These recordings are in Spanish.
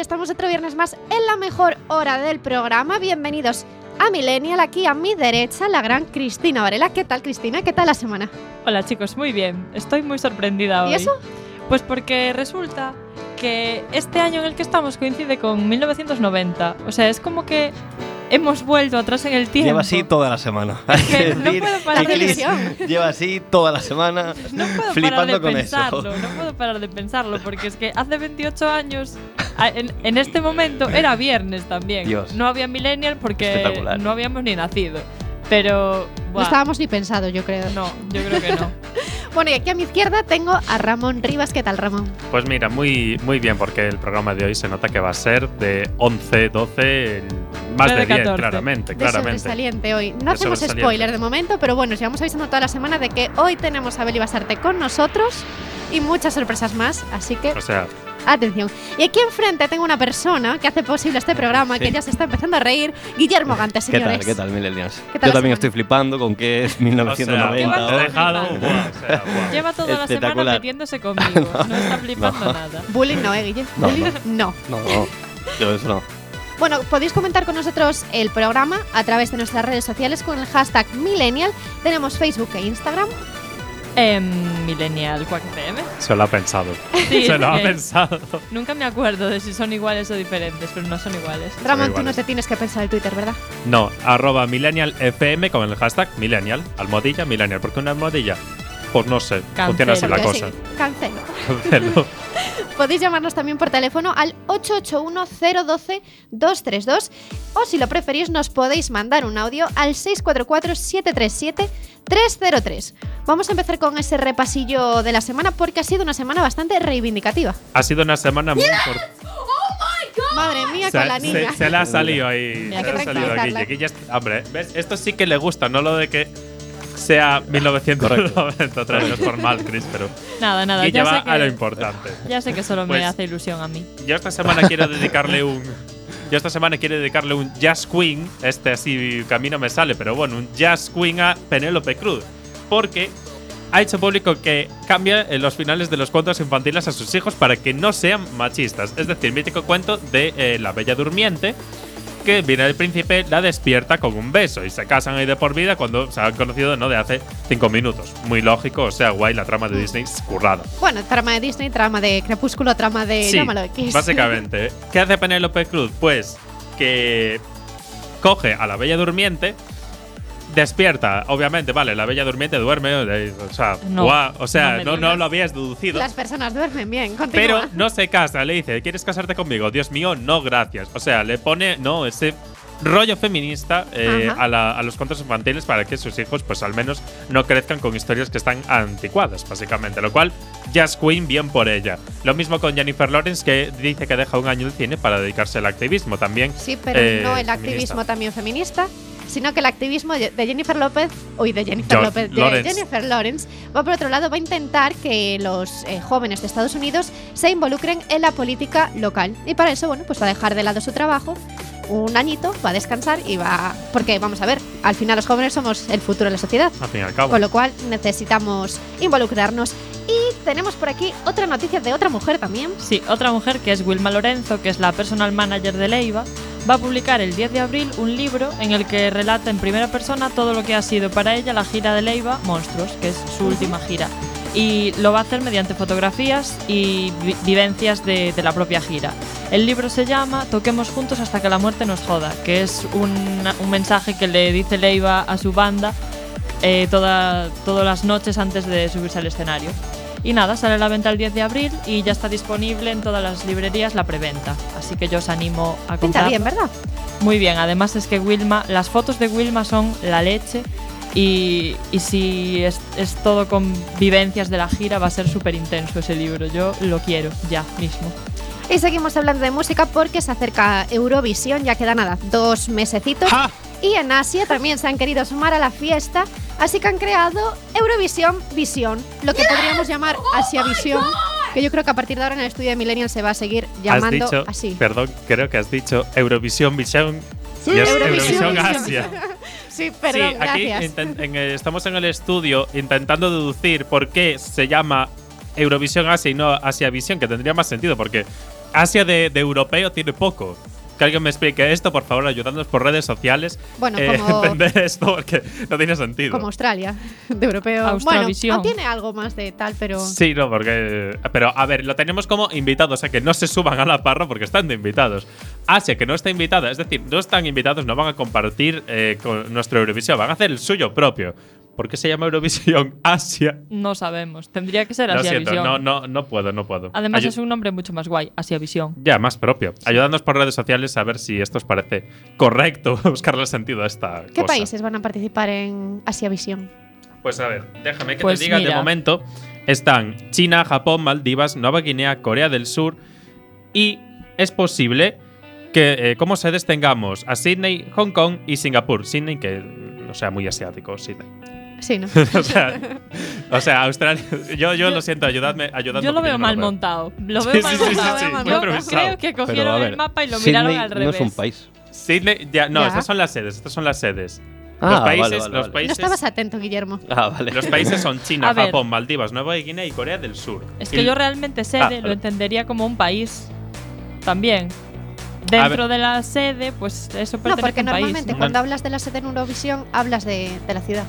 Estamos otro viernes más en la mejor hora del programa. Bienvenidos a Millennial, aquí a mi derecha, la gran Cristina Varela. ¿Qué tal, Cristina? ¿Qué tal la semana? Hola chicos, muy bien. Estoy muy sorprendida hoy. ¿Y eso? Pues porque resulta que este año en el que estamos coincide con 1990. O sea, es como que hemos vuelto atrás en el tiempo. Lleva así toda la semana. que no puedo parar de. Lleva así toda la semana No puedo flipando parar de con pensarlo, eso. no puedo parar de pensarlo, porque es que hace 28 años, en, en este momento, era viernes también. Dios. No había millennial porque no habíamos ni nacido. Pero, No buah, estábamos ni pensados, yo creo. no, yo creo que no. Bueno, y aquí a mi izquierda tengo a Ramón Rivas. ¿Qué tal, Ramón? Pues mira, muy, muy bien, porque el programa de hoy se nota que va a ser de 11, 12, más De de 10, 14. claramente, De claramente. sobresaliente hoy. No De hacemos spoiler de momento, pero bueno, os llevamos avisando toda la semana de que hoy tenemos a Beli Basarte con nosotros y muchas sorpresas más, así que O sea, atención. Y aquí enfrente tengo una persona que hace posible este programa, que Sí. ya se está empezando a reír, Guillermo Gante, ¿Qué señores. tal? ¿Qué tal, Millennials? ¿Qué tal Yo también semana? estoy flipando con que es o sea, 1990. te he ¿no? dejado. flipando. buah, o sea. Lleva toda la semana metiéndose conmigo. No está flipando No. nada. Bullying no, ¿eh, Guille? No, Bullying no. No, no. Yo eso no. Bueno, podéis comentar con nosotros el programa a través de nuestras redes sociales con el hashtag Millennial. Tenemos Facebook e Instagram. Em, Millennial Quack FM. Se lo ha pensado. Sí, se lo ha pensado. Nunca me acuerdo de si son iguales o diferentes, pero no son iguales. Ramón, tú no te tienes que pensar el Twitter, ¿verdad? No, arroba millennial FM con el hashtag millennial. Almohadilla, millennial. ¿Por qué una almohadilla? Pues no sé. Cancelo. Funciona así la cosa. sí, cancelo. Cancelo. Podéis llamarnos también por teléfono al 881-012-232 o si lo preferís nos podéis mandar un audio al 644-737-303. Vamos a empezar con ese repasillo de la semana porque ha sido una semana bastante reivindicativa. ha sido una semana muy importante. Madre mía, Se, con la se- niña. se le ha salido ahí. Mira, se que ha salido a tranquilizarla. Guille. Guille es- hombre, ¿ves? Esto sí que le gusta, no lo de que sea 1990 otra vez. No es por mal, Chris, pero Nada, nada. Ya va sé, a lo que, importante. ya sé que solo Pues- me hace ilusión a mí. Yo esta semana quiero dedicarle un. Yo esta semana quiero dedicarle un Jazz Queen. Este así que a mí no me sale, pero bueno, un Jazz Queen a Penélope Cruz. Porque ha hecho público que cambia en los finales de los cuentos infantiles a sus hijos para que no sean machistas. Es decir, mítico cuento de eh, La Bella Durmiente. Que viene el príncipe, la despierta con un beso y se casan ahí de por vida cuando se han conocido no de hace cinco minutos. Muy lógico, o sea, guay, la trama de Disney es currada. Bueno, trama de Disney, trama de Crepúsculo, trama de... Sí, llámalo X. Básicamente. ¿Qué hace Penélope Cruz? Pues que coge a la Bella Durmiente, despierta, obviamente, vale, la Bella Durmiente duerme, eh, o sea, No, o sea, no lo habías deducido. Las personas duermen bien, continúa. Pero no se casa, le dice, ¿quieres casarte conmigo? Dios mío, no, gracias. O sea, le pone, no, ese rollo feminista eh, a, la- a los cuentos infantiles para que sus hijos, pues al menos, no crezcan con historias que están anticuadas, básicamente. Lo cual, Jazz Queen, bien por ella. Lo mismo con Jennifer Lawrence, que dice que deja un año el cine para dedicarse al activismo también. Sí, pero eh, no el feminista. activismo también feminista, sino que el activismo de Jennifer López, hoy de Jennifer López, de Lawrence. Jennifer Lawrence, va por otro lado, va a intentar que los eh, jóvenes de Estados Unidos se involucren en la política local. Y para eso, bueno, pues va a dejar de lado su trabajo un añito, va a descansar y va. Porque vamos a ver, al final los jóvenes somos el futuro de la sociedad. Al fin y al cabo. Con lo cual necesitamos involucrarnos. Y tenemos por aquí otra noticia de otra mujer también. Sí, otra mujer que es Wilma Lorenzo, que es la personal manager de Leiva, va a publicar el 10 de abril un libro en el que relata en primera persona todo lo que ha sido para ella la gira de Leiva Monstruos, que es su última gira. Y lo va a hacer mediante fotografías y vi- vivencias de, de la propia gira. El libro se llama Toquemos juntos hasta que la muerte nos joda, que es un, un mensaje que le dice Leiva a su banda eh, toda- todas las noches antes de subirse al escenario. Y nada, sale a la venta el 10 de abril y ya está disponible en todas las librerías la preventa. Así que yo os animo a Pinta comprar. bien, ¿verdad? Muy bien, además es que Wilma, las fotos de Wilma son la leche y, y si es, es todo con vivencias de la gira va a ser súper intenso ese libro. Yo lo quiero ya mismo. Y seguimos hablando de música porque se acerca Eurovisión, ya queda nada, dos mesecitos. ¡Ja! Y en Asia también se han querido sumar a la fiesta, así que han creado Eurovisión Visión, lo que podríamos llamar Asia Visión, que yo creo que a partir de ahora en el estudio de Millennial se va a seguir llamando has dicho, así. perdón, creo que has dicho Eurovisión Visión. Sí, y es Eurovisión Eurovisión Visión. Asia. Sí, perdón, sí, aquí gracias. en el- estamos en el estudio intentando deducir por qué se llama Eurovisión Asia y no Asia Visión, que tendría más sentido porque Asia de, de europeo tiene poco. Que alguien me explique esto, por favor, ayudándonos por redes sociales. Bueno, eh, como- entender esto porque no tiene sentido. Como Australia, de europeo. Bueno, ah, tiene algo más de tal, pero. Sí, no, porque. Pero a ver, lo tenemos como invitados, o sea que no se suban a la parra porque están de invitados. Asia, que no está invitada, es decir, no están invitados, no van a compartir eh, con nuestro Eurovisión, van a hacer el suyo propio. ¿Por qué se llama Eurovisión Asia? No sabemos. Tendría que ser Asia siento, Visión. no, no, no puedo, no puedo. Además Ayu- es un nombre mucho más guay, Asia Visión. Ya, más propio. Ayudadnos por redes sociales a ver si esto os parece correcto, buscarle sentido a esta ¿Qué cosa. países van a participar en Asia Visión? Pues a ver, déjame que Pues te diga de momento. Están China, Japón, Maldivas, Nueva Guinea, Corea del Sur y es posible que eh, como sedes tengamos a Sydney, Hong Kong y Singapur. Sydney, que no sea muy asiático, Sydney. Sí, ¿no? o, sea, o sea, Australia. Yo, yo lo siento, ayudadme, ayudadme. Yo lo porque veo no mal montado. Lo veo sí, mal sí, montado. sí, Yo improvisado. creo que cogieron ver, el mapa y lo Sydney miraron al no revés. es un país. Sydney, ya, no, Ya. estas son las sedes, estas son las sedes. Ah, los países, vale, los vale. No estabas atento, Guillermo. Ah, vale. Los países son China. Japón, Maldivas, Nueva Guinea y Corea del Sur. Es Y- que yo realmente sede Ah, lo entendería como un país también. Dentro de la sede, pues eso No, pertenece porque a un país. normalmente ¿no? cuando hablas de la sede en Eurovisión, hablas de, de la ciudad.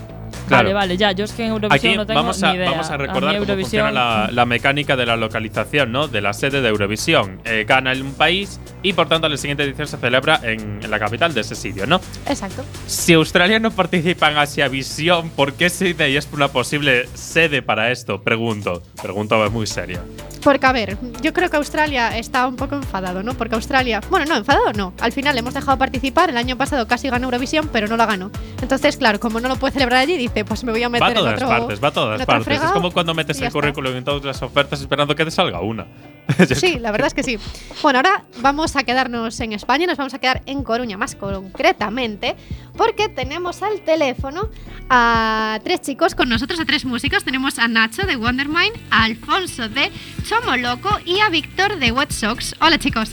Claro. Vale, vale, ya. Yo es que en Eurovisión Aquí no tengo vamos a, ni idea. vamos a recordar cómo Eurovisión, funciona la, la mecánica de la localización, ¿no? De la sede de Eurovisión. Eh, gana un país y por tanto la siguiente edición se celebra en, en la capital de ese sitio, ¿no? Exacto. Si Australia no participa en Asiavisión, ¿por qué Sydney es una posible sede para esto? Pregunto. Pregunto muy seria. Porque, a ver, yo creo que Australia está un poco enfadado, ¿no? Porque Australia. Bueno, no, enfadado no. Al final hemos dejado participar. El año pasado casi ganó Eurovisión, pero no la ganó. Entonces, claro, como no lo puede celebrar allí, dice: Pues me voy a meter Va a en todas otro. partes, va a todas partes. Es como cuando metes el currículum en todas las ofertas esperando que te salga una. Sí, la verdad es que sí. Bueno, ahora vamos a quedarnos en España, nos vamos a quedar en Coruña más concretamente, porque tenemos al teléfono a tres chicos con nosotros, a tres músicos. Tenemos a Nacho de Wondermind, a Alfonso de Chomo Loco y a Víctor de Wet Sox. Hola chicos.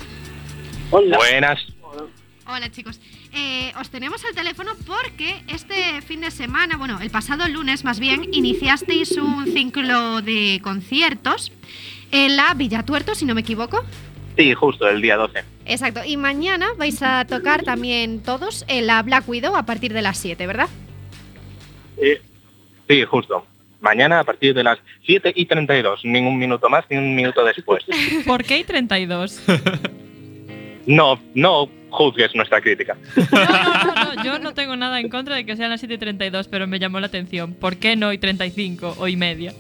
Buenas. Hola chicos. Eh, os tenemos al teléfono porque este fin de semana, bueno, el pasado lunes más bien, iniciasteis un ciclo de conciertos en la Villa Tuerto, si no me equivoco. Sí, justo, el día 12. Exacto. Y mañana vais a tocar también todos en la Black Widow a partir de las 7, ¿verdad? Sí, justo. Mañana a partir de las 7 y 32. Ni un minuto más ni un minuto después. ¿Por qué hay 32? No, no juzgues nuestra crítica. No, no, no, no, yo no tengo nada en contra de que sean las 7 y 32, pero me llamó la atención. ¿Por qué no y 35 o y media?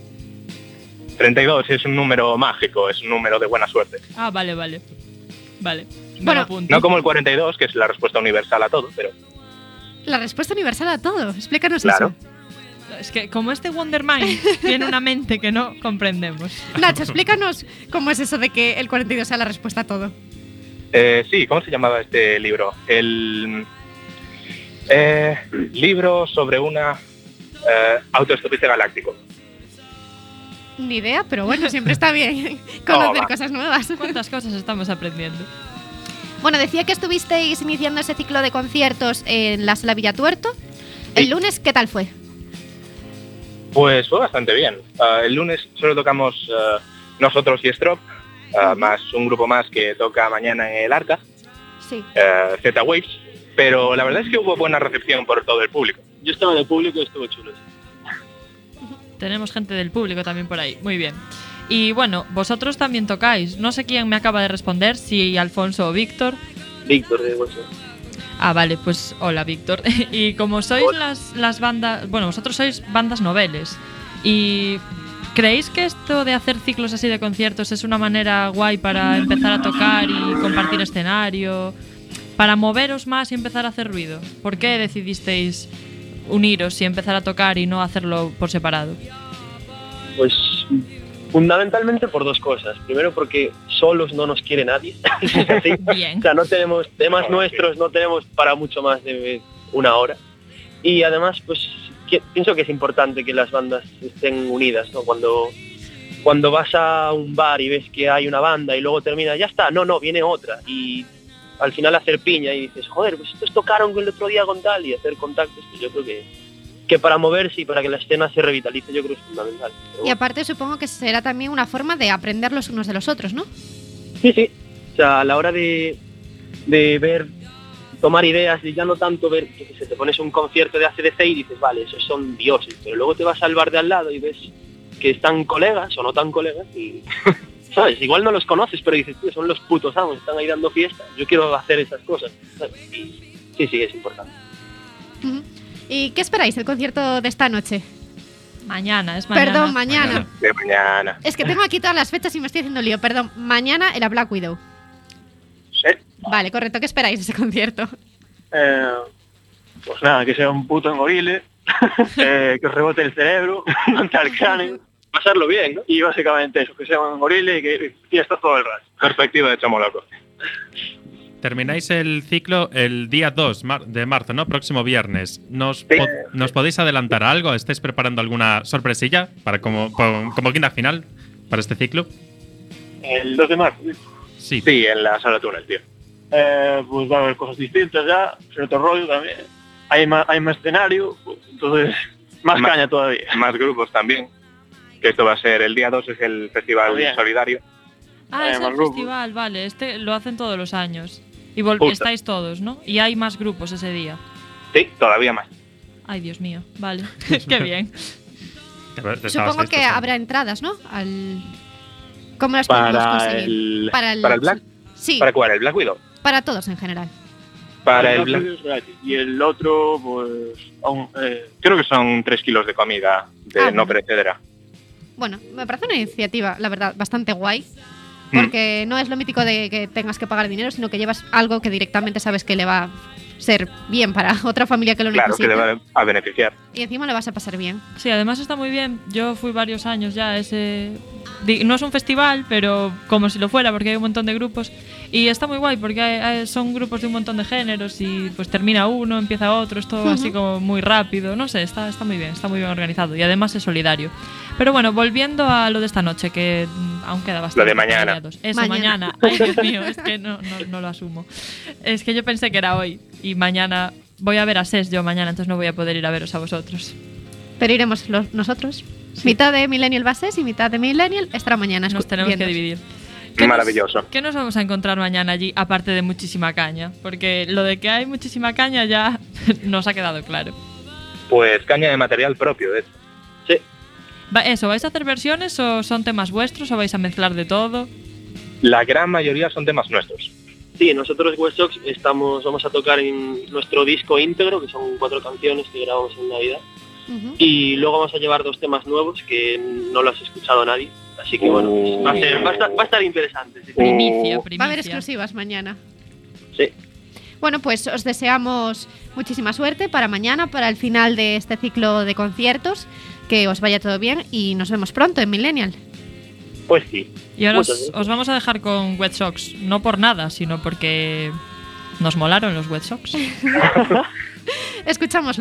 32 es un número mágico, es un número de buena suerte. Ah, vale, vale. Vale. Me Bueno. No como el 42, que es la respuesta universal a todo, pero La respuesta universal a todo. Explícanos Claro. Es que como este Wondermind tiene una mente que no comprendemos. eso. Nacho, explícanos cómo es eso de que el 42 sea la respuesta a todo. Eh, sí, ¿cómo se llamaba este libro? El eh, libro sobre una eh, autoestopista galáctico. Ni idea, pero bueno, siempre está bien conocer cosas nuevas. ¿Cuántas cosas estamos aprendiendo? Bueno, decía que estuvisteis iniciando ese ciclo de conciertos en la Sala Villa Tuerto. El Sí. lunes, ¿qué tal fue? Pues fue bastante bien. Ah, el lunes solo tocamos ah, nosotros y Strop, ah, más un grupo más que toca mañana en el Arca, Sí. eh, Z Waves, pero la verdad es que hubo buena recepción por todo el público. Yo estaba de público y estuvo chulo. Tenemos gente del público también por ahí. Muy bien. Y bueno, vosotros también tocáis. No sé quién me acaba de responder, si Alfonso o Víctor. Víctor de WhatsApp. Ah, vale, pues hola Víctor. y como sois las, las bandas, bueno, vosotros sois bandas noveles. ¿Y creéis que esto de hacer ciclos así de conciertos es una manera guay para empezar a tocar y compartir escenario? Para moveros más y empezar a hacer ruido. ¿Por qué decidisteis uniros y empezar a tocar y no hacerlo por separado? Pues fundamentalmente por dos cosas. Primero porque solos no nos quiere nadie. Bien. O sea, no tenemos temas nuestros, no tenemos para mucho más de una hora. Y además, pues pienso que es importante que las bandas estén unidas, ¿no? Cuando, cuando vas a un bar y ves que hay una banda y luego termina, ya está, no, no, viene otra. Y al final hacer piña y dices, joder, pues estos tocaron el otro día con tal y hacer contactos, pues yo creo que, que para moverse y para que la escena se revitalice, yo creo que es fundamental. Y aparte supongo que será también una forma de aprender los unos de los otros, ¿no? Sí, sí. O sea, a la hora de, de ver, tomar ideas y ya no tanto ver, qué sé, te pones un concierto de ACDC y dices, vale, esos son dioses, pero luego te vas al bar de al lado y ves que están colegas o no tan colegas y, ¿sabes? Igual no los conoces, pero dices, tío, son los putos amos, están ahí dando fiesta, yo quiero hacer esas cosas. ¿sabes? Y sí, sí, es importante. ¿Y qué esperáis del concierto de esta noche? Mañana, es mañana. Perdón, mañana. De mañana. Es que tengo aquí todas las fechas y me estoy haciendo lío. Perdón, mañana era Black Widow. Vale, correcto. ¿Qué esperáis de ese concierto? Eh, pues nada, que sea un puto engorile, eh, que os rebote el cerebro, montar el cráneo, pasarlo bien, ¿no? Y básicamente eso, que sea un engorile y que fiesta todo el rato. Perspectiva de chamo loco. Termináis el ciclo el día 2 mar- de marzo, ¿no? Próximo viernes. ¿Nos, Sí. po- ¿Nos podéis adelantar algo? ¿Estáis preparando alguna sorpresilla para como, como, como guinda final para este ciclo? El 2 de marzo, Sí. Sí, en la sala túnel, tío. Eh, pues va a haber cosas distintas ya, otro rollo también. Hay más, hay más escenario, pues, entonces más Más- caña todavía. Más grupos también. Que esto va a ser el día 2, es el festival solidario. Ah, es el grupos. festival, vale. Este lo hacen todos los años. Y Justo. estáis todos, ¿no? Y hay más grupos ese día. Sí, todavía más. Ay, Dios mío. Vale. Qué bien. Supongo que habrá entradas, ¿no? Al... ¿Cómo las podemos Para conseguir? el, Para el, para el Black. Sí, ¿Para cuál? ¿El Black Widow? Para todos en general. Para el gratis. Y el otro, pues, aún, eh, Creo que son 3 kilos de comida de Ah, no perecedera. Bueno, me parece una iniciativa, la verdad, bastante guay. Mm. Porque no es lo mítico de que tengas que pagar dinero, sino que llevas algo que directamente sabes que le va ser bien para otra familia que lo Claro, que necesite. le va a beneficiar. Y encima le vas a pasar bien. Sí, además está muy bien. Yo fui varios años ya a ese... No es un festival, pero como si lo fuera, porque hay un montón de grupos. Y está muy guay, porque hay- hay- son grupos de un montón de géneros y pues termina uno, empieza otro, es todo Ujú. así como muy rápido. No sé, está, está muy bien, está muy bien organizado y además es solidario. Pero bueno, volviendo a lo de esta noche, que aún queda bastante. Lo de mañana. Eso, Mañana. mañana. Ay, Dios mío, es que no, no, no lo asumo. Es que yo pensé que era hoy y mañana... Voy a ver a SES yo mañana, entonces no voy a poder ir a veros a vosotros. Pero iremos los- nosotros. Mitad de Millennial Bases y mitad de Millennial estará mañana. Nos tenemos que viéndoos. dividir. ¿Qué nos- Maravilloso. ¿Qué nos vamos a encontrar mañana allí, aparte de muchísima caña? Porque lo de que hay muchísima caña ya nos ha quedado claro. Pues caña de material propio, de hecho. Eso, ¿vais a hacer versiones o son temas vuestros o vais a mezclar de todo? La gran mayoría son temas nuestros. Sí, nosotros West Sox estamos, vamos a tocar en nuestro disco íntegro, que son cuatro canciones que grabamos en Navidad. Y luego vamos a llevar dos temas nuevos que no lo has escuchado nadie. Así que bueno, pues va, a ser- va a estar, va a estar interesante. sí. Primicia, primicia. Va a haber exclusivas mañana. Sí. Bueno, pues os deseamos muchísima suerte para mañana, para el final de este ciclo de conciertos. Que os vaya todo bien y nos vemos pronto en Millennial. Pues sí. Y ahora os, gracias. os vamos a dejar con Wet Sox, no por nada, sino porque nos molaron los Wet Sox. Escuchamos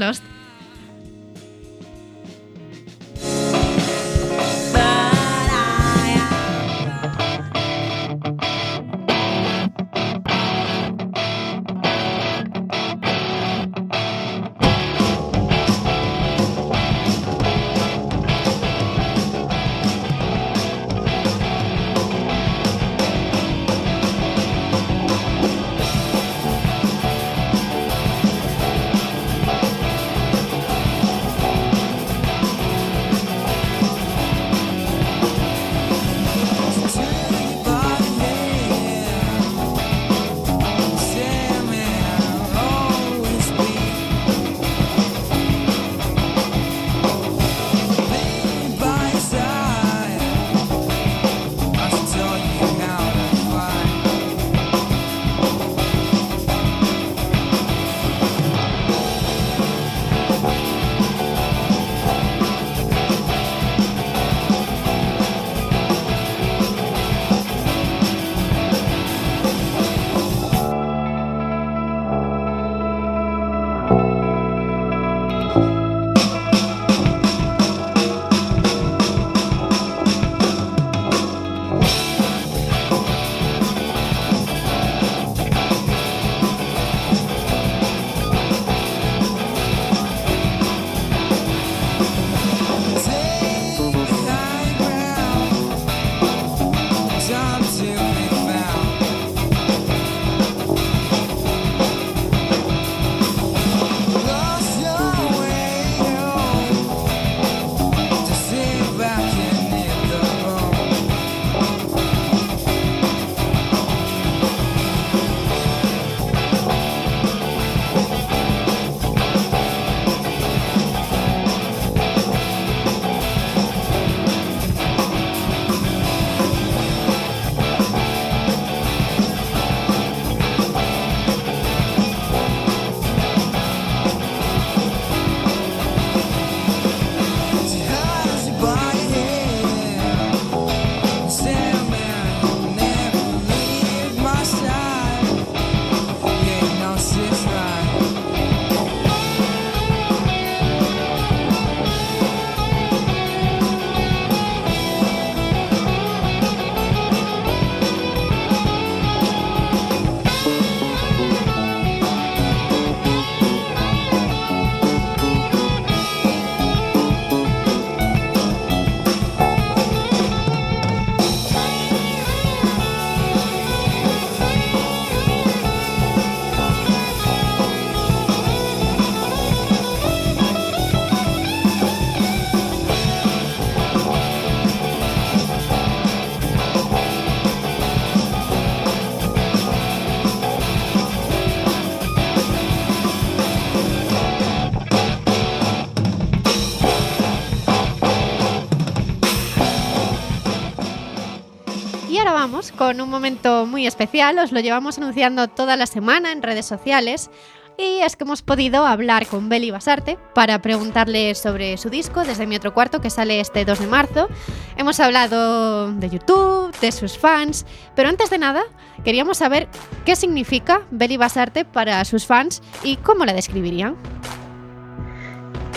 con un momento muy especial. Os lo llevamos anunciando toda la semana en redes sociales. Y es que hemos podido hablar con Beli Basarte para preguntarle sobre su disco desde mi otro cuarto que sale este 2 de marzo. Hemos hablado de YouTube, de sus fans, pero antes de nada queríamos saber qué significa Beli Basarte para sus fans y cómo la describirían.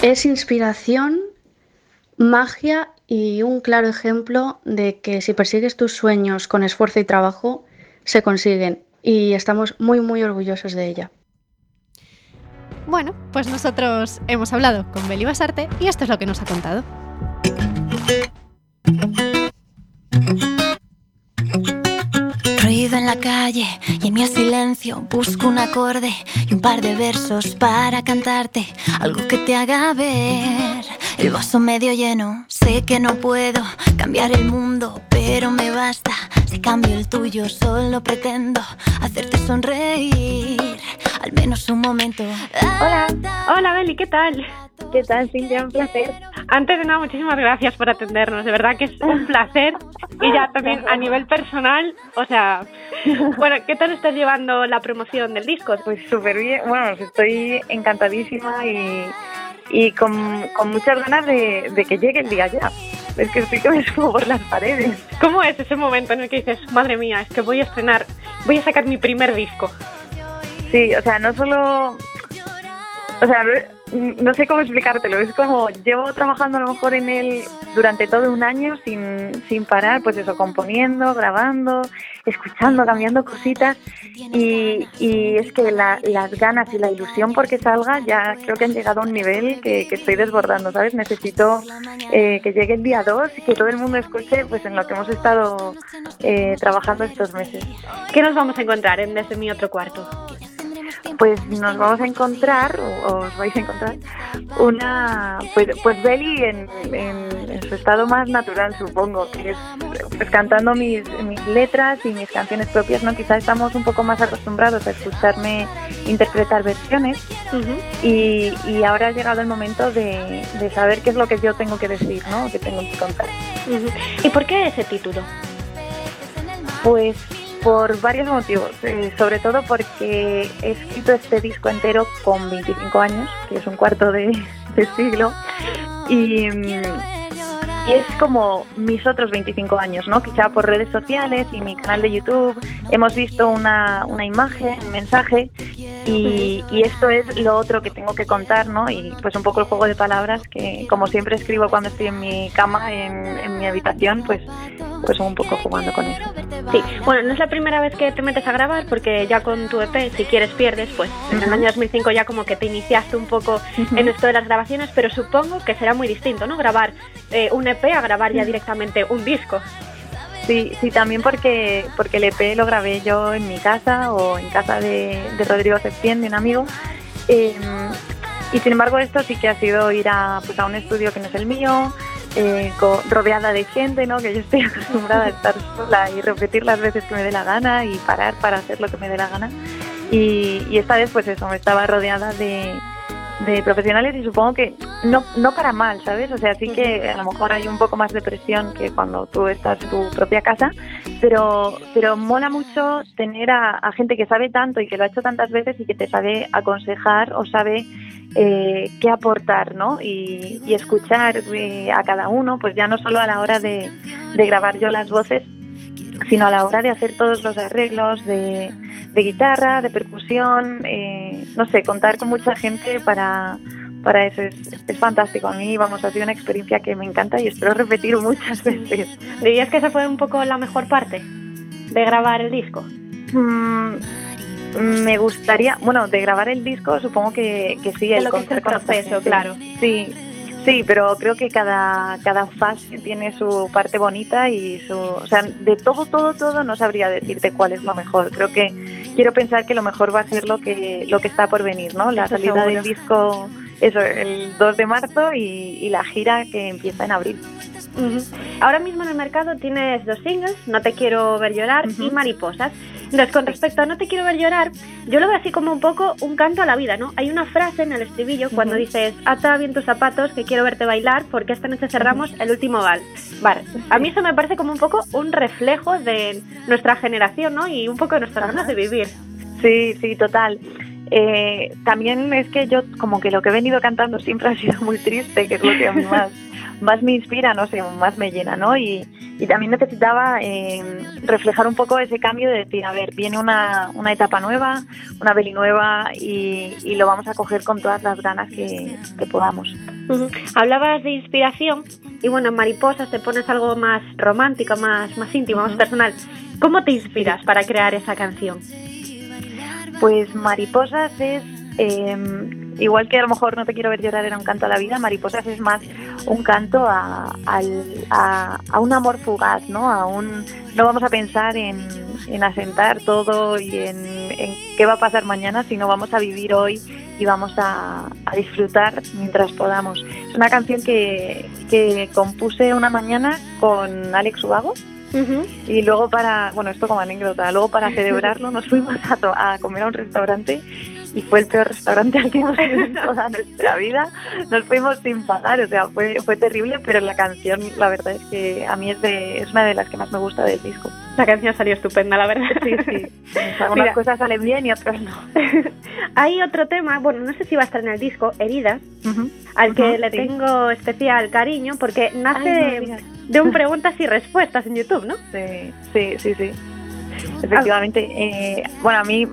Es inspiración, magia y un claro ejemplo de que si persigues tus sueños con esfuerzo y trabajo, se consiguen. Y estamos muy, muy orgullosos de ella. Bueno, pues nosotros hemos hablado con Beli Basarte y esto es lo que nos ha contado. Ruido en la calle y en mi silencio busco un acorde y un par de versos para cantarte algo que te haga ver el vaso medio lleno. Sé que no puedo cambiar el mundo, pero me basta. Si cambio el tuyo, solo pretendo hacerte sonreír, al menos un momento. Hola, hola Beli, ¿qué tal? ¿Qué tal, Cintia? Un placer. Antes de nada, muchísimas gracias por atendernos. De verdad que es un placer. Y ya también a nivel personal, o sea, bueno, ¿qué tal estás llevando la promoción del disco? Pues súper bien. Bueno, estoy encantadísima y, y con, con muchas ganas de, de que llegue el día ya. Es que estoy que me subo por las paredes. ¿Cómo es ese momento en el que dices, madre mía, es que voy a estrenar, voy a sacar mi primer disco? Sí, o sea, no solo... O sea, no sé cómo explicártelo, es como llevo trabajando a lo mejor en él durante todo un año sin, sin parar, pues eso, componiendo, grabando, escuchando, cambiando cositas y, y es que la- las ganas y la ilusión porque salga ya creo que han llegado a un nivel que, estoy desbordando, ¿sabes? Necesito eh, que llegue el día 2 y que todo el mundo escuche pues en lo que hemos estado eh, trabajando estos meses. ¿Qué nos vamos a encontrar en Desde mi otro cuarto? Pues nos vamos a encontrar, o os vais a encontrar, una, pues, pues Beli en, en- en su estado más natural, supongo, que es pues, cantando mis, mis letras y mis canciones propias, ¿no? Quizás estamos un poco más acostumbrados a escucharme interpretar versiones y, y ahora ha llegado el momento de, de saber qué es lo que yo tengo que decir, ¿no? Que tengo que contar. ¿Y por qué ese título? Pues por varios motivos, eh, sobre todo porque he escrito este disco entero con 25 años, que es un cuarto de, siglo, y, y es como mis otros 25 años, ¿no? Quizá por redes sociales y mi canal de YouTube hemos visto una, una imagen, un mensaje, y, y esto es lo otro que tengo que contar, ¿no? Y pues un poco el juego de palabras que, como siempre escribo cuando estoy en mi cama, en, en mi habitación, pues, pues un poco jugando con eso. Sí, bueno, no es la primera vez que te metes a grabar porque ya con tu EP, si quieres pierdes, pues en el año 2005 ya como que te iniciaste un poco en esto de las grabaciones, pero supongo que será muy distinto, ¿no? Grabar eh, un EP a grabar ya directamente un disco. Sí, sí, también porque, porque el EP lo grabé yo en mi casa o en casa de, de Rodrigo Septién, de un amigo. Eh, y sin embargo esto sí que ha sido ir a, pues, a un estudio que no es el mío, eh, rodeada de gente, ¿no? que yo estoy acostumbrada a estar sola y repetir las veces que me dé la gana y parar para hacer lo que me dé la gana. Y, y esta vez pues eso, me estaba rodeada de, de profesionales y supongo que no, no para mal, ¿sabes? O sea, sí que a lo mejor hay un poco más de presión que cuando tú estás en tu propia casa, pero, pero mola mucho tener a, a gente que sabe tanto y que lo ha hecho tantas veces y que te sabe aconsejar o sabe eh, qué aportar, ¿no? Y, y escuchar eh, a cada uno, pues ya no solo a la hora de, de grabar yo las voces, sino a la hora de hacer todos los arreglos de, de guitarra, de percusión, eh, no sé, contar con mucha gente para, para eso es, es fantástico. A mí, vamos, ha sido una experiencia que me encanta y espero repetir muchas veces. ¿Dirías que esa fue un poco la mejor parte de grabar el disco? Mm, me gustaría, bueno, de grabar el disco supongo que, que sí, De el lo que es el proceso, claro. Sí, sí, pero creo que cada, cada fase tiene su parte bonita y su... O sea, de todo, todo, todo no sabría decirte cuál es lo mejor. Creo que quiero pensar que lo mejor va a ser lo que, lo que está por venir, ¿no? La Eso salida seguro. del disco, eso, el 2 de marzo y, y la gira que empieza en abril. Ahora mismo en el mercado tienes dos singles, No te quiero ver llorar y Mariposas. Entonces, con respecto a No te quiero ver llorar, yo lo veo así como un poco un canto a la vida, ¿no? Hay una frase en el estribillo cuando dices, ata bien tus zapatos que quiero verte bailar porque esta noche cerramos el último bal. Vale, a mí eso me parece como un poco un reflejo de nuestra generación, ¿no? Y un poco de nuestras ganas de vivir. Sí, sí, total. Eh, también es que yo como que lo que he venido cantando siempre ha sido muy triste, que es lo que a mí más, más me inspira, no sé, más me llena, ¿no? Y, y también necesitaba eh, reflejar un poco ese cambio de decir, a ver, viene una, una etapa nueva, una Beli nueva y, y lo vamos a coger con todas las ganas que, que podamos. Ujú. Hablabas de inspiración y bueno, en Mariposas te pones algo más romántico, más, más íntimo, más personal. ¿Cómo te inspiras para crear esa canción? Pues Mariposas es, eh, igual que a lo mejor No te quiero ver llorar era un canto a la vida, Mariposas es más un canto a, a- a un amor fugaz, ¿no? A un, no vamos a pensar en, en asentar todo y en, en qué va a pasar mañana, sino vamos a vivir hoy y vamos a, a disfrutar mientras podamos. Es una canción que, que compuse una mañana con Alex Ubago. Y luego para, bueno, esto como anécdota, luego para celebrarlo nos fuimos a, to- a comer a un restaurante y fue el peor restaurante al que hemos ido en toda nuestra vida. Nos fuimos sin pagar, o sea, fue, fue terrible, pero la canción, la verdad es que a mí es, de, es una de las que más me gusta del disco. La canción salió estupenda, la verdad. Sí, sí. Algunas Mira. cosas salen bien y otras no. Hay otro tema, bueno, no sé si va a estar en el disco, Heridas, al que le sí. tengo especial cariño porque nace Ay, no de un preguntas y respuestas en YouTube, ¿no? Sí, sí, sí, sí. Efectivamente. eh, bueno, a mí,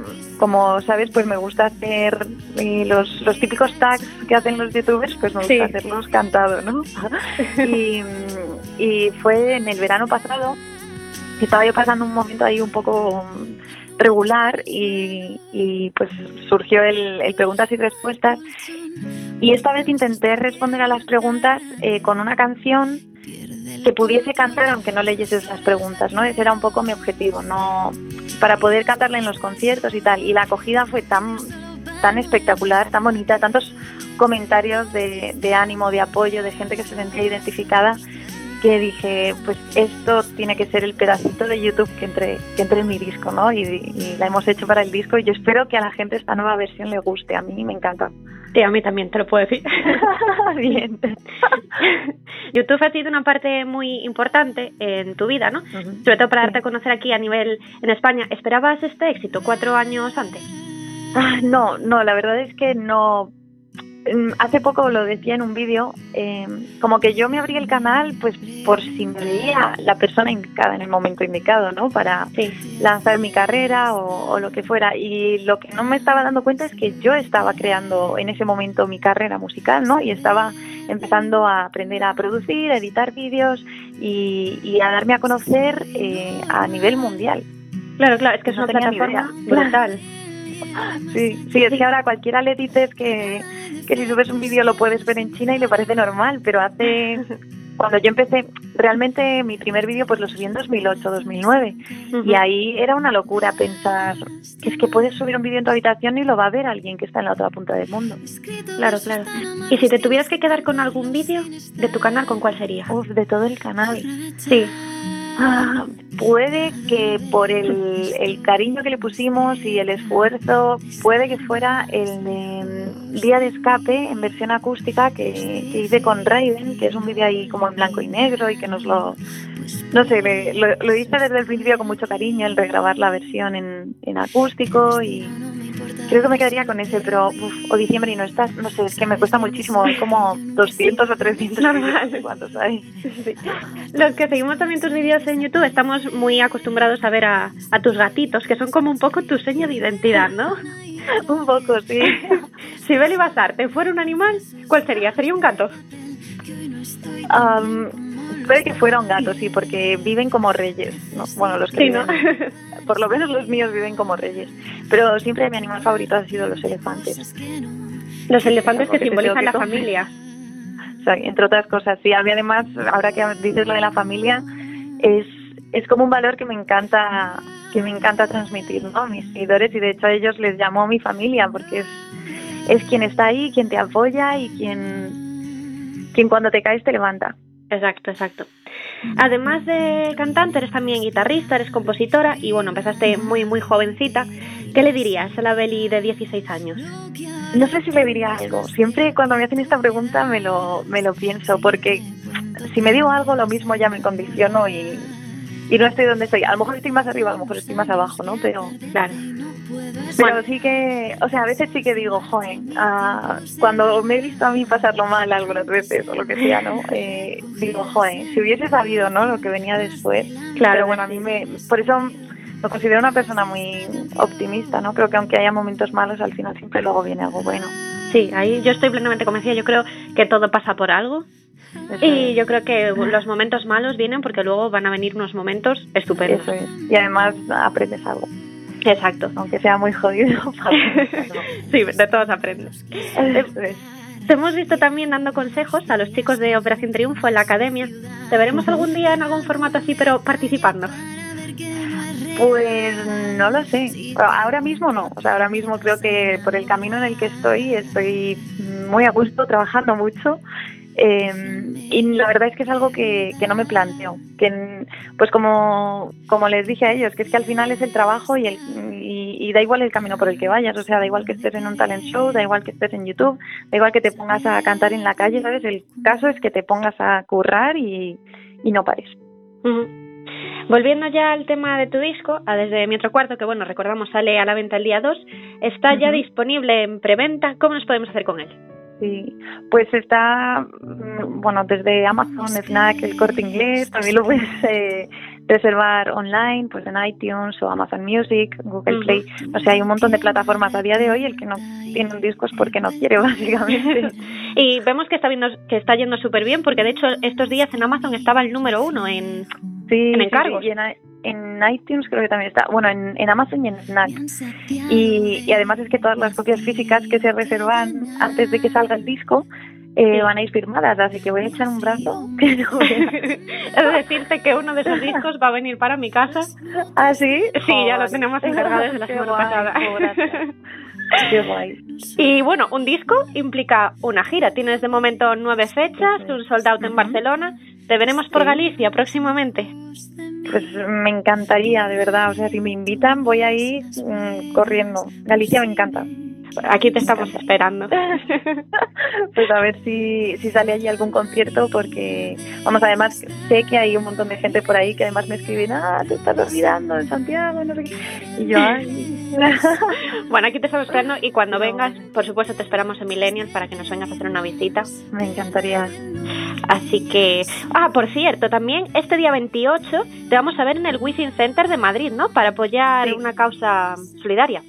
como sabes, pues me gusta hacer eh, los, los típicos tags que hacen los youtubers, pues me gusta Sí. hacerlos cantados, ¿no? y, y fue en el verano pasado, estaba yo pasando un momento ahí un poco regular y, y, pues surgió el, el preguntas y respuestas y esta vez intenté responder a las preguntas eh, con una canción que pudiese cantar aunque no leyeses las preguntas, ¿no? Ese era un poco mi objetivo, no para poder cantarla en los conciertos y tal. Y la acogida fue tan tan espectacular, tan bonita, tantos comentarios de, de ánimo, de apoyo, de gente que se sentía identificada, que dije, pues esto tiene que ser el pedacito de YouTube que entre, que entre en mi disco, ¿no? Y, y la hemos hecho para el disco y yo espero que a la gente esta nueva versión le guste, a mí me encanta. Sí, a mí también, te lo puedo decir. Bien. YouTube ha sido una parte muy importante en tu vida, ¿no? Sobre todo para darte a conocer aquí a nivel en España. ¿Esperabas este éxito cuatro años antes? Ah, no, no, la verdad es que no. Mm, Hace poco lo decía en un vídeo, eh, como que yo me abrí el canal pues por si me veía la persona indicada en el momento indicado, ¿no? Para lanzar mi carrera o, o lo que fuera. Y lo que no me estaba dando cuenta es que yo estaba creando en ese momento mi carrera musical, ¿no? Y estaba empezando a aprender a producir, a editar vídeos y, y a darme a conocer eh, a nivel mundial. Claro, claro, es que es No una plataforma brutal. Sí, sí, es que ahora cualquiera le dices que, que si subes un vídeo lo puedes ver en China y le parece normal, pero hace... Cuando yo empecé, realmente mi primer vídeo pues lo subí en 2008, 2009 y ahí era una locura pensar que es que puedes subir un vídeo en tu habitación y lo va a ver alguien que está en la otra punta del mundo. Claro, claro. Y si te tuvieras que quedar con algún vídeo de tu canal, ¿con cuál sería? Uf, de todo el canal. Sí. Ah, puede que por el, el cariño que le pusimos y el esfuerzo, puede que fuera el de mm, Día de Escape en versión acústica que, que hice con Raiden, que es un vídeo ahí como en blanco y negro y que nos lo... No sé, le- lo, lo hice desde el principio con mucho cariño, el regrabar la versión en, en acústico y creo que me quedaría con ese, pero uf, o diciembre y no estás, no sé, es que me cuesta muchísimo, hay como 200 o 300 Normal. cuántos hay. Sí. Los que seguimos también tus vídeos en YouTube estamos muy acostumbrados a ver a, a tus gatitos, que son como un poco tu seño de identidad, ¿no? un poco, sí. si Beli Basar te fuera un animal, ¿cuál sería? ¿Sería un gato? Am, puede que fuera un gato, sí, porque viven como reyes. ¿no? Bueno, los que Sí, viven, ¿no? por lo menos los míos viven como reyes. Pero siempre mi animal favorito han sido los elefantes. Los elefantes que simbolizan la que familia. O sea, entre otras cosas, sí. A mí además, ahora que dices lo de la familia, es, es como un valor que me encanta que me encanta transmitir ¿no? a mis seguidores y de hecho a ellos les llamo mi familia porque es, es quien está ahí, quien te apoya y quien, quien cuando te caes te levanta. Exacto, exacto. Además de cantante, eres también guitarrista, eres compositora y bueno, empezaste muy, muy jovencita. ¿Qué le dirías a la Beli de 16 años? No sé si le diría algo. Siempre cuando me hacen esta pregunta me lo, me lo pienso, porque si me digo algo, lo mismo ya me condiciono y, y no estoy donde estoy. A lo mejor estoy más arriba, a lo mejor estoy más abajo, ¿no? Pero, Claro. Pero sí que, o sea, a veces sí que digo, joder, ah, cuando me he visto a mí pasarlo mal algunas veces o lo que sea, ¿no? Eh, digo, joder, si hubiese sabido, ¿no? Lo que venía después. Claro, Pero bueno, a mí me, por eso me considero una persona muy optimista, ¿no? Creo que aunque haya momentos malos, al final siempre luego viene algo bueno. Sí, ahí yo estoy plenamente convencida. Yo creo que todo pasa por algo. Eso Y es. yo creo que los momentos malos vienen porque luego van a venir unos momentos estupendos. Eso es. Y además aprendes algo, Exacto. aunque sea muy jodido. Sí, de todos aprendes. Te hemos visto también dando consejos a los chicos de Operación Triunfo en la academia. ¿Te veremos algún día en algún formato así, pero participando? Pues no lo sé. Ahora mismo no. O sea, ahora mismo creo que por el camino en el que estoy estoy muy a gusto, trabajando mucho. Eh, y la verdad es que es algo que, que no me planteo. Que, pues como, como les dije a ellos, que es que al final es el trabajo y, el, y, y da igual el camino por el que vayas. O sea, da igual que estés en un talent show, da igual que estés en YouTube, da igual que te pongas a cantar en la calle, ¿sabes? El caso es que te pongas a currar y, y no pares. Volviendo ya al tema de tu disco, a Desde mi otro cuarto, que bueno, recordamos sale a la venta el día 2, está ya disponible en preventa. ¿Cómo nos podemos hacer con él? Sí, pues está, mm, bueno, desde Amazon, Fnac, el corte inglés, también lo puedes eh, reservar online, pues en iTunes o Amazon Music, Google. Play, o sea, hay un montón de plataformas a día de hoy, el que no tiene un disco es porque no quiere, básicamente. Y vemos que está, viendo, que está yendo súper bien, porque de hecho estos días en Amazon estaba el número uno en... Sí, En encargos. sí, y en, en iTunes creo que también está, bueno, en, en Amazon y en Fnac. Y, y además es que todas las copias físicas que se reservan antes de que salga el disco eh, van a ir firmadas, así que voy a echar un brazo. de decirte que uno de esos discos va a venir para mi casa. ¿Ah, sí? Sí, ya lo tenemos encargado desde la semana guay, pasada. qué gracias. Qué guay. Y bueno, un disco implica una gira. Tienes de momento nueve fechas, un sold out en. Barcelona. Te veremos por. Galicia próximamente. Pues me encantaría, de verdad. O sea, si me invitan, voy a ir mm, corriendo. Galicia me encanta. Aquí te estamos esperando. Pues a ver si, si sale allí algún concierto, porque, vamos, además sé que hay un montón de gente por ahí que además me escriben, ah, te estás olvidando de Santiago, no sé qué. Y yo, ay. Bueno, aquí te estamos esperando y cuando No. vengas, por supuesto, te esperamos en Millennials para que nos vengas a hacer una visita. me encantaría. Así que, ah, por cierto, también este día 28 te vamos a ver en el Wizzing Center de Madrid, ¿no? Para apoyar Sí. una causa solidaria.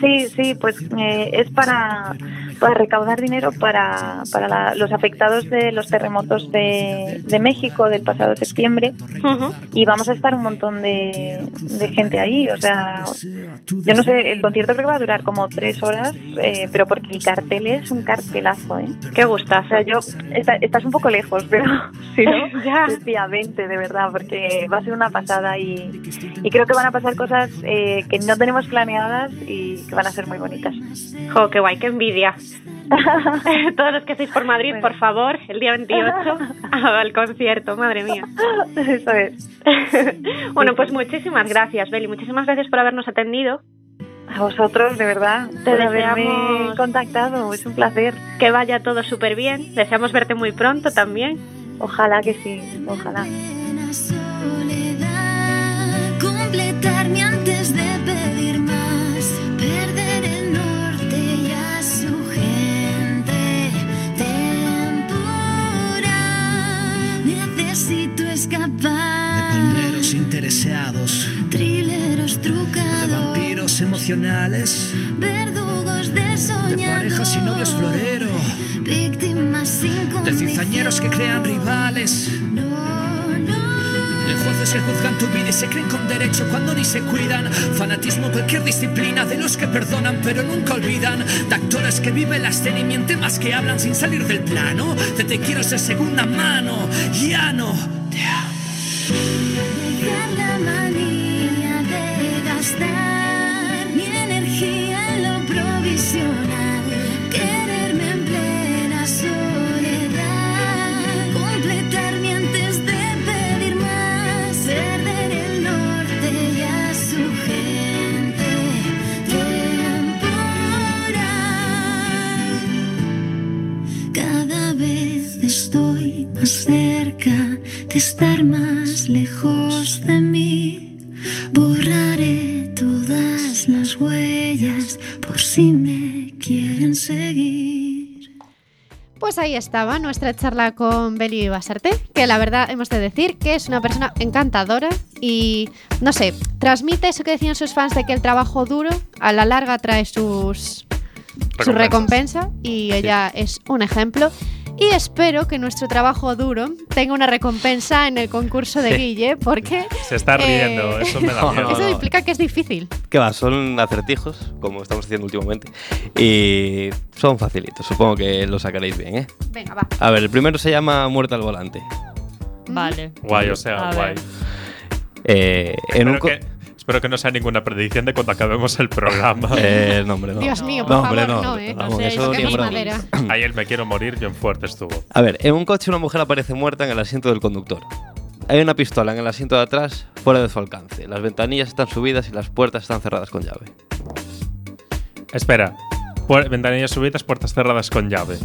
Sí, sí, pues eh, es para, para recaudar dinero para, para la- los afectados de los terremotos de, de México del pasado septiembre y vamos a estar un montón de, de gente ahí. O sea, yo no sé, el concierto creo que va a durar como tres horas, eh, pero porque el cartel es un cartelazo, ¿eh? Qué O gustazo. sea, yo, está- estás un poco lejos, pero si no, Ya. decía 20 de verdad, porque va a ser una pasada y, y creo que van a pasar cosas eh, que no tenemos planeadas y que van a ser muy bonitas. Jo, qué guay, qué envidia. Todos los que estéis por Madrid, Bueno. por favor, el día 28 al concierto, madre mía. Eso es. bueno, pues muchísimas gracias, Beli. Muchísimas gracias por habernos atendido. A vosotros, de verdad, Te por deseamos- contactado. Es un placer. Que vaya todo súper bien. Deseamos verte muy pronto también. Ojalá que sí, ojalá. Emocionales, verdugos de de soñador, parejas y novios florero, víctimas sin de cizañeros que crean rivales, No, no. de jueces que juzgan tu vida y se creen con derecho cuando ni se cuidan, fanatismo cualquier disciplina de los que perdonan pero nunca olvidan, de actores que viven la escena y mienten más que hablan sin salir del plano, de te quiero de segunda mano, ya no te amo. De estar más lejos de mí. Borraré todas las huellas por si me quieren seguir. Pues ahí estaba nuestra charla con Beli Basarte, que la verdad hemos de decir que es una persona encantadora y, no sé, transmite eso que decían sus fans de que el trabajo duro a la larga trae sus, su recompensa y ella es un ejemplo. Y espero que nuestro trabajo duro tenga una recompensa en el concurso de Sí. Guille, porque Se está riendo, Eh, eso me da No, miedo. no, eso no. implica que es difícil. ¿Qué va? Son acertijos, como estamos haciendo últimamente. Y son facilitos, supongo que lo sacaréis bien, ¿eh? Venga, va. A ver, el primero se llama Muerte al volante. Vale. Guay, o sea, A guay. Eh, en un que, espero que no sea ninguna predicción de cuando acabemos el programa. Eh, no, hombre, no. Dios mío, por No, hombre, favor, no. no, ¿eh? Vamos, No eso broma. madera. Ayer me quiero morir, bien fuerte estuvo. A ver, en un coche una mujer aparece muerta en el asiento del conductor. Hay una pistola en el asiento de atrás, fuera de su alcance. Las ventanillas están subidas y las puertas están cerradas con llave. Espera. Puer- ventanillas subidas, puertas cerradas con llave.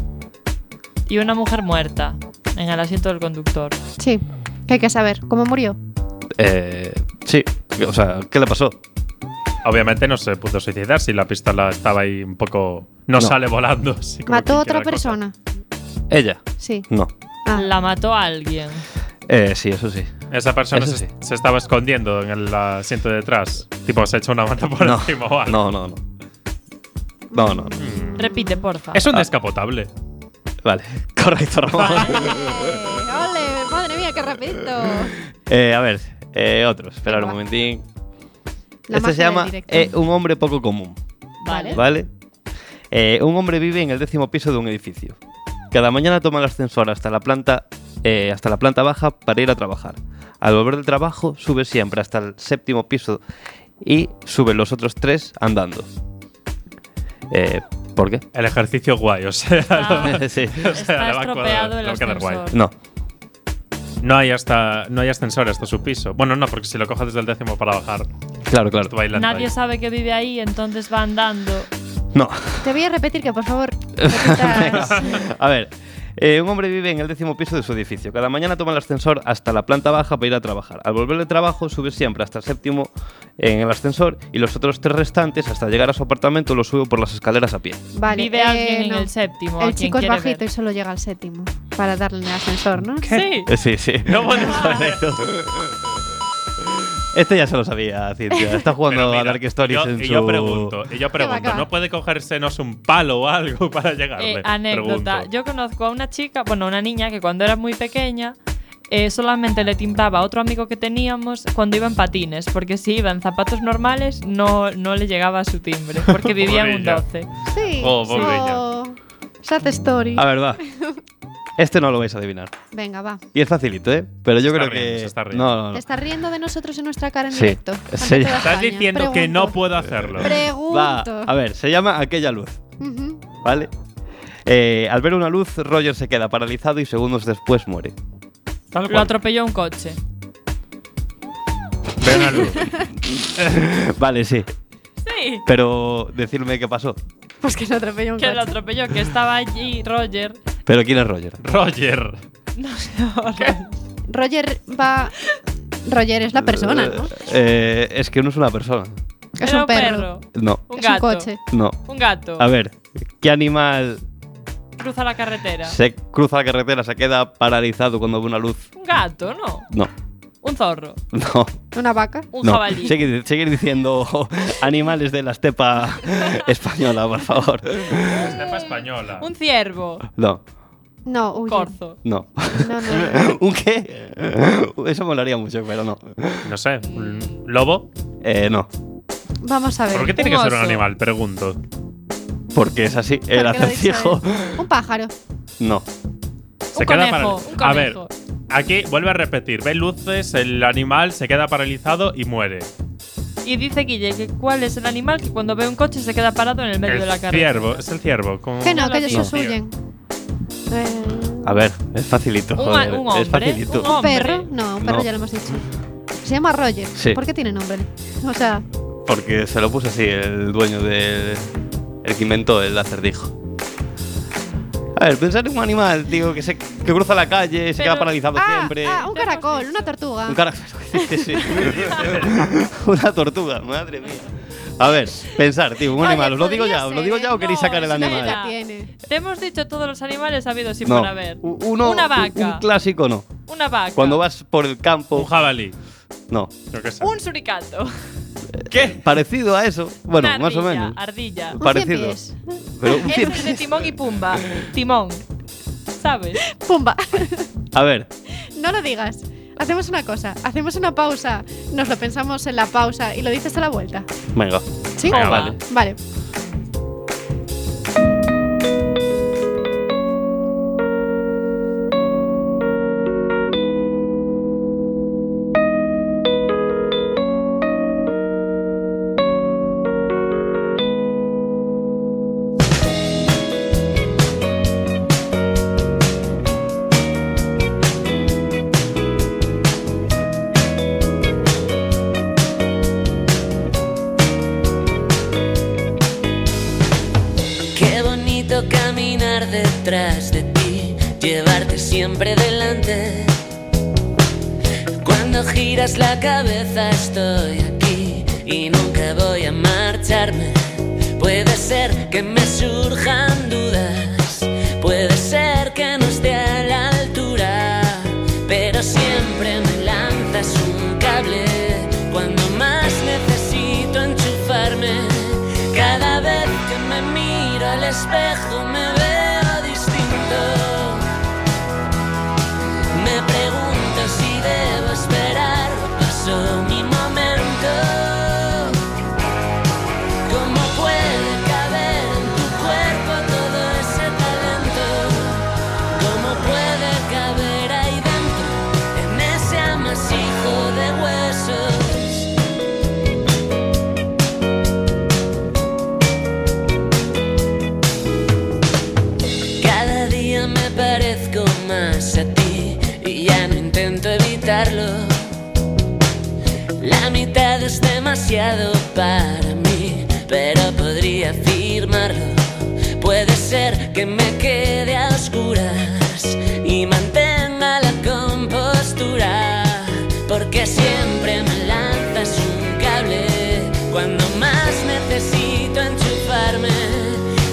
Y una mujer muerta en el asiento del conductor. Sí, que hay que saber cómo murió. Eh, sí, o sea, ¿qué le pasó? Obviamente no se pudo suicidar si la pistola estaba ahí un poco. No, No. sale volando. así como Mató a otra cosa. persona. ¿Ella? Sí. No. Ah. La mató a alguien. Eh, sí, eso sí. Esa persona se, sí. se estaba escondiendo en el asiento de detrás. Tipo, se echó una manta por No, encima o algo. no, no, no. No, no, no. Mm. Repite, porfa. Es un Ah. descapotable. Vale, correcto, Ramón. ¡Ole! ¡Madre mía, qué rapidito! Eh, a ver, eh, otro. Espera Venga, un momentín. La este se llama eh, Un hombre poco común. Vale. ¿Vale? Eh, un hombre vive en el décimo piso de un edificio. Cada mañana toma el ascensor hasta la planta, eh, hasta la planta baja para ir a trabajar. Al volver del trabajo sube siempre hasta el séptimo piso y sube los otros tres andando. Eh, ¿Por qué? El ejercicio guay, o sea. Ah. sí. o sea, Está le va a cuadrar, el le va a quedar guay. ascensor. No. No hay hasta no hay ascensor hasta su piso. Bueno, no, porque si lo coges desde el décimo para bajar, Claro, claro. Nadie ahí. sabe que vive ahí, entonces va andando. No. Te voy a repetir que, por favor, repitas. A ver, eh, un hombre vive en el décimo piso de su edificio. Cada mañana toma el ascensor hasta la planta baja para ir a trabajar. Al volver de trabajo sube siempre hasta el séptimo en el ascensor y los otros tres restantes hasta llegar a su apartamento lo sube por las escaleras a pie. Vale, vive eh, alguien en el séptimo. El chico es bajito ver. y solo llega al séptimo para darle en el ascensor, ¿no? Sí. Eh, sí, sí. No puede ser. Este ya se lo sabía, Cintia. Está jugando mira, a Dark Stories yo, en y su... yo pregunto, y yo ¿Qué va, pregunto, qué va? ¿no puede cogérsenos un palo o algo para llegarle? Eh, anécdota. Pregunto. Yo conozco a una chica, bueno, una niña que cuando era muy pequeña eh, solamente le timbraba a otro amigo que teníamos cuando iba en patines, porque si iba en zapatos normales no, no le llegaba a su timbre, porque vivía en un Pobrecilla. 12. Sí. Oh, pobre Oh, sad story. A ver, va. Este no lo vais a adivinar. Venga, va. Y es facilito, ¿eh? Pero yo Se creo riendo, que... se está riendo. No, no, ¿Te no. estás riendo de nosotros en nuestra cara en Sí. directo? Toda Estás España. diciendo que no puedo hacerlo. Pregunto. Va, a ver, se llama Aquella Luz. ¿vale? Eh, al ver una luz, Roger se queda paralizado y segundos después muere. Tal Lo atropelló un coche. Ve una luz. vale, sí. Sí. Pero decirme qué pasó. Pues que no atropelló un Que lo coche. atropelló, que estaba allí Roger. Pero ¿quién es Roger? Roger. No sé, Roger. Roger va. Roger es la persona, ¿no? Eh, es que no es una persona. Es Era un perro. No, Un Es un coche. no. Un gato. A ver, ¿qué animal Cruza la carretera. se cruza la carretera, se queda paralizado cuando ve una luz? Un gato, ¿no? No, Un zorro. no, Una vaca. Un no. jabalí. Sigue diciendo animales de la estepa española, por favor. Estepa española. Un ciervo. No, No, huye. Corzo. no. No, no. ¿Un qué? Eso molaría mucho, pero no. No sé. ¿Un lobo? Eh, no, Vamos a ver. ¿Por qué tiene que ser un oso. animal? Pregunto. porque es así. El ¿Por qué lo acertijo. él? Un pájaro. No. Se un queda conejo. paral- Un A ver, conejo. aquí vuelve a repetir. Ve luces, el animal se queda paralizado y muere. Y dice Guille que cuál es el animal que cuando ve un coche se queda parado en el medio El de la carretera. ciervo. Es el ciervo. como- Que no, que lo ellos digo. huyen. Eh, A ver, es facilito. Un, joder, un es hombre. facilito. Un ¿Un hombre. perro? No, un perro No. ya lo hemos dicho. Se llama Roger. Sí. ¿Por qué tiene nombre? O sea, Porque se lo puso así el dueño del. El que inventó el acertijo. A ver, pensar en un animal, tío, que, se, que cruza la calle, se Pero- queda paralizado Ah, siempre. ah, un caracol, una tortuga. Un cara... sí. una tortuga, madre mía. A ver, pensar, tío, un Oye, animal. ¿Os lo digo ya? ¿Os lo digo ya o queréis no, sacar el animal? Te hemos dicho todos los animales habidos y No, por haber. uno, Una un- vaca. Un, clásico no. Una vaca. Cuando vas por el campo. Un jabalí. No. Un suricato. ¿Qué? Parecido a eso. Bueno, más o menos. Ardilla. Parecido. Pero un Es el de Timón y Pumba. Timón. ¿Sabes? Pumba. A ver, no lo digas. Hacemos una cosa. Hacemos una pausa. Nos lo pensamos en la pausa y lo dices a la vuelta. venga. ¿Sí? Venga, vale. Vale. Que me quede a oscuras y mantenga la compostura, porque siempre me lanzas un cable cuando más necesito enchufarme.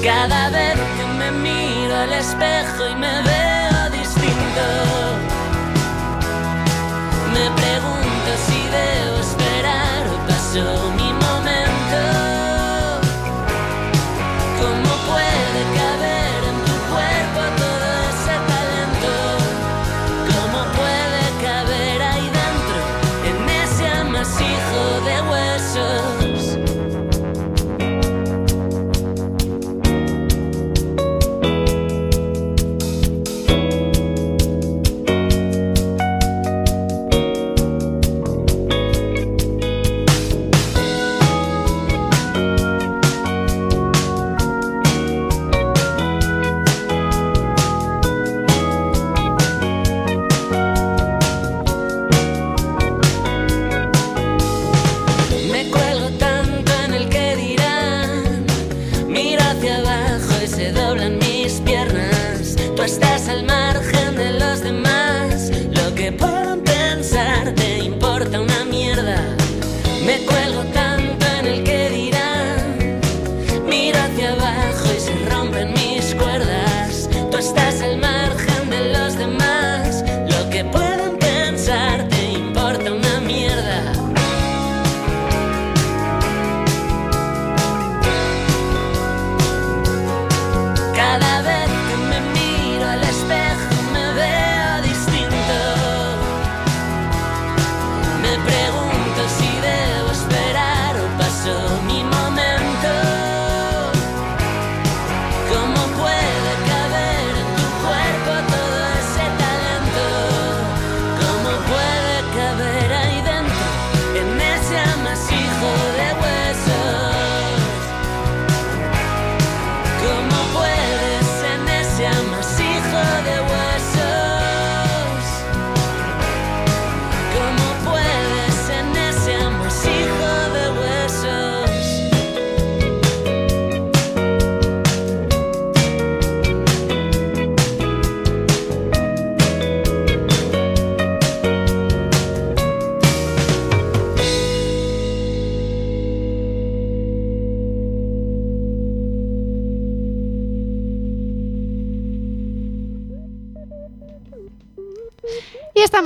Cada vez que me miro al espejo y me veo distinto, me pregunto si debo esperar o pasó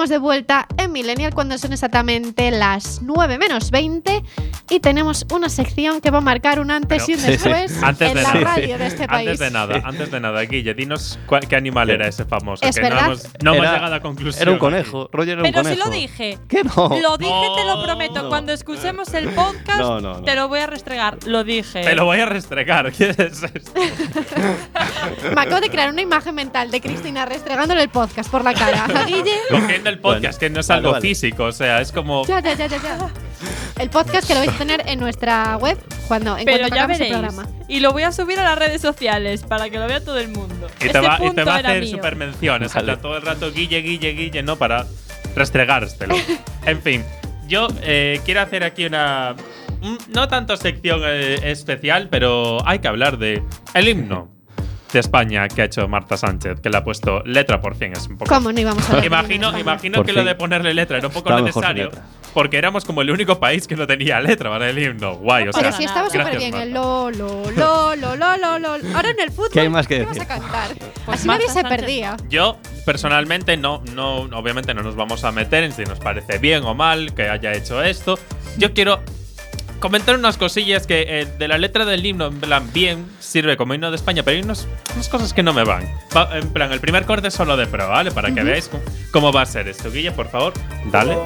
de vuelta en Millennial cuando son exactamente las 9 menos 20 y tenemos una sección que va a marcar un antes y un después Antes en de la nada. radio de este país. Antes de nada, antes de nada, Guille, dinos cua- qué animal era ese famoso. Es que verdad. no hemos, no hemos llegado a conclusión. Era un conejo. Roger era un Pero si lo dije. ¿Qué no? Lo dije, te lo No. prometo. Cuando escuchemos el podcast, No, no, no. te lo voy a restregar. Lo dije. Te lo voy a restregar. ¿Qué es esto? Me acabo de crear una imagen mental de Cristina restregándole el podcast por la cara. A Guille. Cogiendo el podcast, Bueno, que no es vale, algo vale. físico, o sea, es como. Ya, ya, ya, ya, ya. El podcast que lo vais a tener en nuestra web cuando en Pero cuanto ya acabemos el veréis. programa. Y lo voy a subir a las redes sociales para que lo vea todo el mundo. Y te, va, y te punto va a hacer super menciones. Vale. todo el rato Guille, Guille, Guille, ¿no? Para restregártelo. en fin, yo eh, quiero hacer aquí una. un- no tanto sección eh, especial, pero hay que hablar de el himno de España que ha hecho Marta Sánchez, que le ha puesto letra por fin. Es un poco. ¿Cómo no íbamos a Imagino, imagino Por que lo de ponerle letra era un poco Está necesario. Porque éramos como el único país que no tenía letra para el himno. Guay, o sea. Pero si estaba súper bien el lo, lo, lo, lo, lo, lo, lo. Ahora en el fútbol, ¿Qué hay más que vas a decir? cantar? Pues Así Marta nadie se Sánchez. perdía. Yo, personalmente, no, no, obviamente no nos vamos a meter en si nos parece bien o mal que haya hecho esto. Yo quiero comentar unas cosillas que eh, de la letra del himno, en plan, bien, sirve como himno de España, pero hay unos- unas cosas que no me van. Va- en plan, el primer corte es solo de pro, ¿vale? Para que veáis cómo, cómo va a ser esto. Guille, por favor, dale.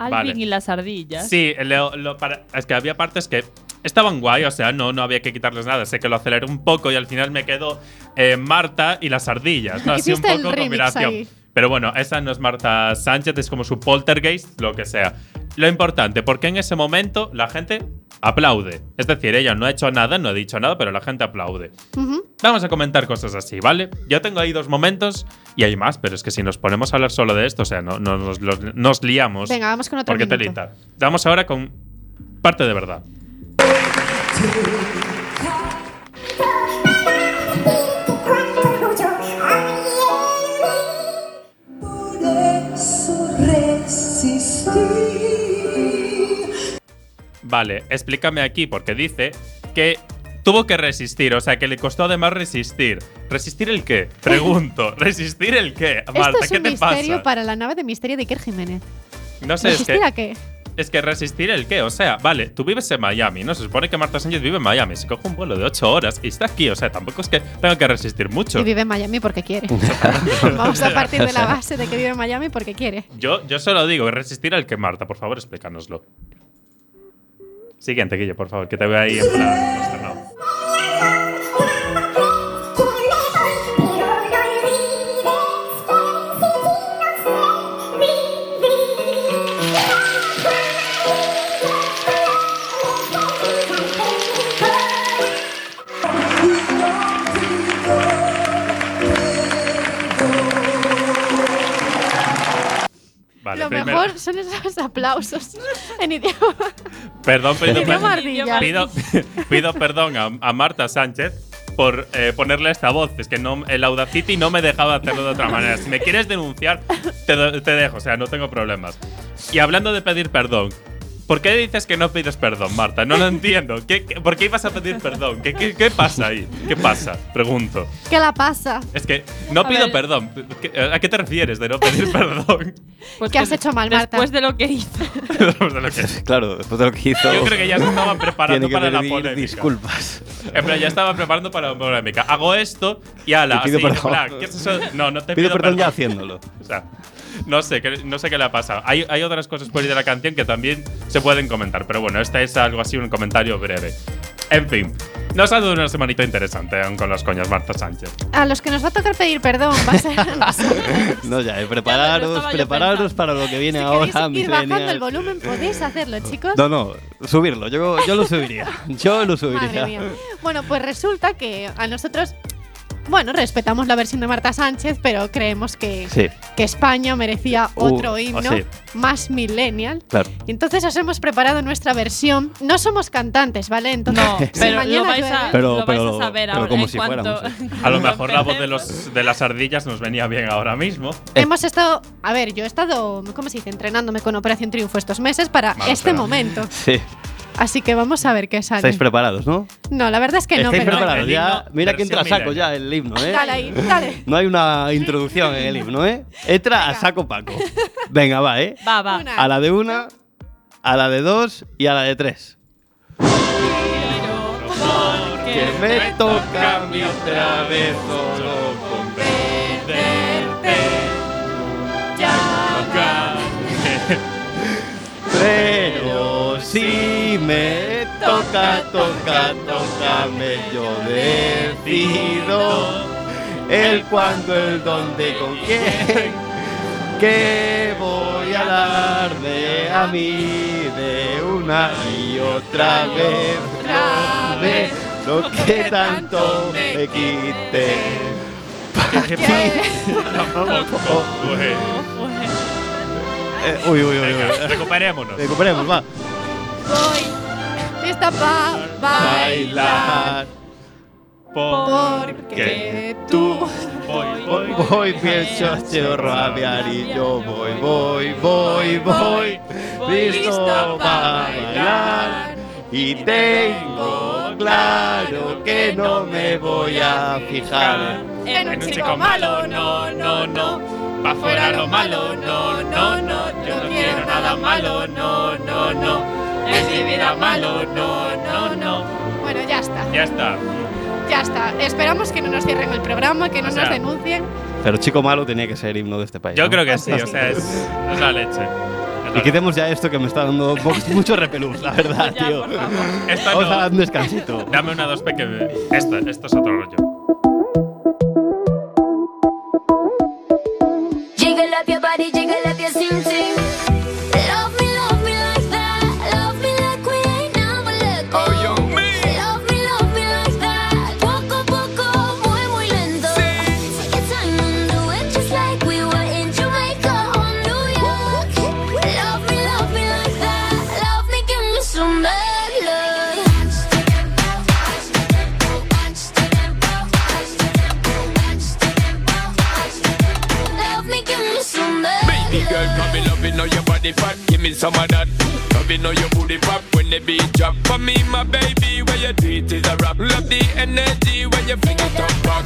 Alvin Vale. y las ardillas. Sí, lo- lo- para- es que había partes que estaban guay, o sea, no, no había que quitarles nada. Sé que lo aceleré un poco y al final me quedó eh, Marta y las ardillas. ¿no? Así un Hiciste el poco remix combinación. ahí. Pero bueno, esa no es Marta Sánchez, es como su poltergeist, lo que sea. Lo importante, porque en ese momento la gente aplaude. Es decir, ella no ha hecho nada, no ha dicho nada, pero la gente aplaude. Vamos a comentar cosas así, ¿vale? Yo tengo ahí dos momentos y hay más, pero es que si nos ponemos a hablar solo de esto, o sea, no, no- nos, los- nos liamos. Venga, vamos con otro Porque minuto. telita. Vamos ahora con parte de verdad. Vale, explícame aquí porque dice que tuvo que resistir, o sea, que le costó además resistir. ¿Resistir el qué? Pregunto. ¿Resistir el qué? Marta, Esto es ¿qué un te misterio pasa? para la nave de misterio de Iker Jiménez. No sé, es ¿Resistir que, a qué? es que resistir el qué, o sea, vale, tú vives en Miami, ¿no? Se supone que Marta Sánchez vive en Miami, se coge un vuelo de 8 horas y está aquí, o sea, tampoco es que tenga que resistir mucho. Y vive en Miami porque quiere. Vamos a partir de la base de que vive en Miami porque quiere. Yo, yo solo digo, resistir al que Marta, por favor, explícanoslo. Siguiente, Guille, por favor, que te veo ahí en plan consternado. Son esos aplausos en idioma. Perdón, pido, pido, pido perdón a, a Marta Sánchez por eh, ponerle esta voz. Es que no, el Audacity no me dejaba hacerlo de otra manera. Si me quieres denunciar, te, te dejo, o sea, no tengo problemas. Y hablando de pedir perdón, ¿por qué dices que no pides perdón, Marta? No lo entiendo. ¿Qué, qué- por qué ibas a pedir perdón? ¿Qué, qué, qué pasa ahí? ¿Qué pasa? Pregunto. ¿Qué la pasa? Es que no A pido ver. perdón. ¿Qué- ¿A qué te refieres de no pedir perdón? Pues ¿Qué has hecho mal, Marta? Después de lo que hizo. Después de lo que- Claro, después de lo que hizo. Yo creo que ya se estaba preparando que para la polémica. disculpas. En plan, ya estaba preparando para la polémica. Hago esto y ala, Y pido así, perdón. plan, ¿qué es eso? No, no te Pido pido, perdón ya haciéndolo. O sea, no sé, no sé qué le ha pasado. Hay, hay otras cosas por ahí de la canción que también se pueden comentar, pero bueno, esta es algo así, un comentario breve. En fin, nos ha dado una semanita interesante aún con las coñas Marta Sánchez. A los que nos va a tocar pedir perdón va a ser a nosotros. No, ya, eh, prepararos, prepararos para lo que viene Si ahora, ir bajando el volumen, podéis hacerlo, chicos. No, no, subirlo. Yo, yo lo subiría. Yo lo Madre subiría. mía. Bueno, pues resulta que a nosotros bueno, respetamos la versión de Marta Sánchez, pero creemos que, Sí. que España merecía Uh, otro himno sí. más millennial. Claro. Y entonces os hemos preparado nuestra versión. No somos cantantes, ¿vale? Entonces, No, si pero mañana lo vais a, Pero- lo vais pero- a saber pero ahora. como en si cuanto- fuéramos, ¿eh? A lo mejor la voz de, empecemos. los, de las ardillas nos venía bien ahora mismo. Hemos estado, a ver, yo he estado, ¿cómo se dice? Entrenándome con Operación Triunfo estos meses para este momento. Sí. Así que vamos a ver qué sale. Estáis preparados, ¿no? No, la verdad es que no, Estáis pero. preparados. Ya, mira que entra a saco ya el himno, ¿eh? Dale ahí, dale. No hay una introducción en el himno, ¿eh? Entra a saco Paco. Venga, va, ¿eh? Va, va. Una. A la de una, a la de dos y a la de tres. Que me toca a mí otra vez solo Pero si me toca, toca, tócame, yo decido el cuándo, el dónde, con quién. Que voy a darme a mí de una y otra vez, otra vez, lo que tanto me quite. Eh, uy, uy, uy, uy. recuperémonos. Recuperemos, va. Voy. Está pa bailar. Porque tú. Voy, voy, Voy, pienso rabiar y yo voy, voy, voy, voy, listo para bailar. Y tengo claro que no me voy a fijar. En En un chico malo, no, no, no. Va fuera lo malo, no, no, no. Yo no quiero nada malo, no, no, no. Es mi vida malo, no, no, no. Bueno, ya está. Ya está. Ya está. Esperamos que no nos cierren el programa, que no O sea, nos denuncien. Pero Chico Malo tenía que ser himno de este país. Yo ¿no? creo que sí, o sea, es, es la leche. La Y quitemos ya esto que me está dando mucho repelús, la verdad, Ya, tío. Esta Vamos a no. dar un descansito. Dame una 2P que. me- Esta, esto es otro rollo. Jiggle up your body, jiggle up your sing sing. Body fat. Give me some of that. Loving how your booty pop when the beat drop. For me, my baby, where you do it is a rap. Love the energy when you fling it up back.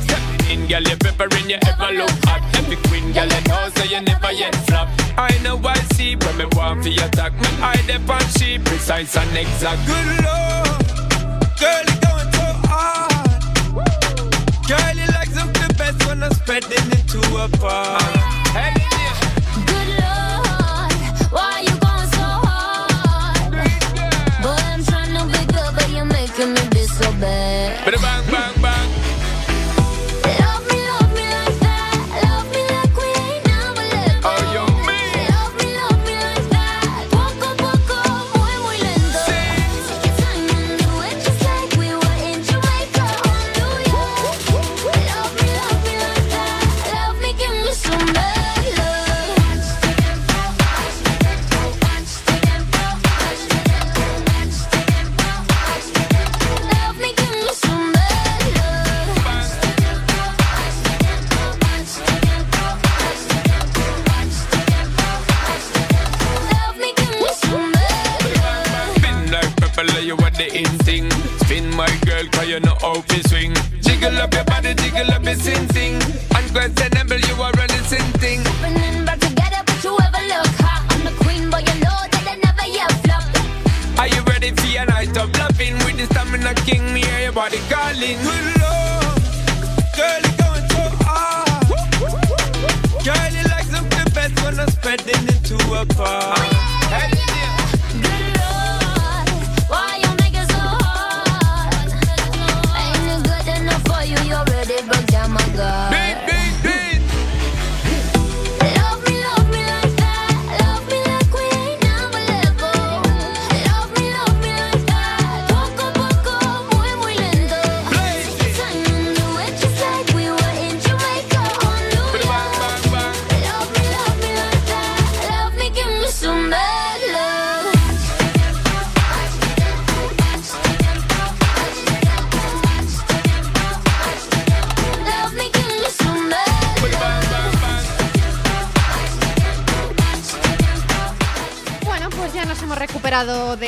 In, girl, you peppering, you ever look hot. Every queen, girl, you know, so you never yet flop. I know I see when me want for your attack. Me eye dep on she precise and exact. Good lord, girl, you going so hard. Girl, you like something best when I'm spreading it to a bar. Hey,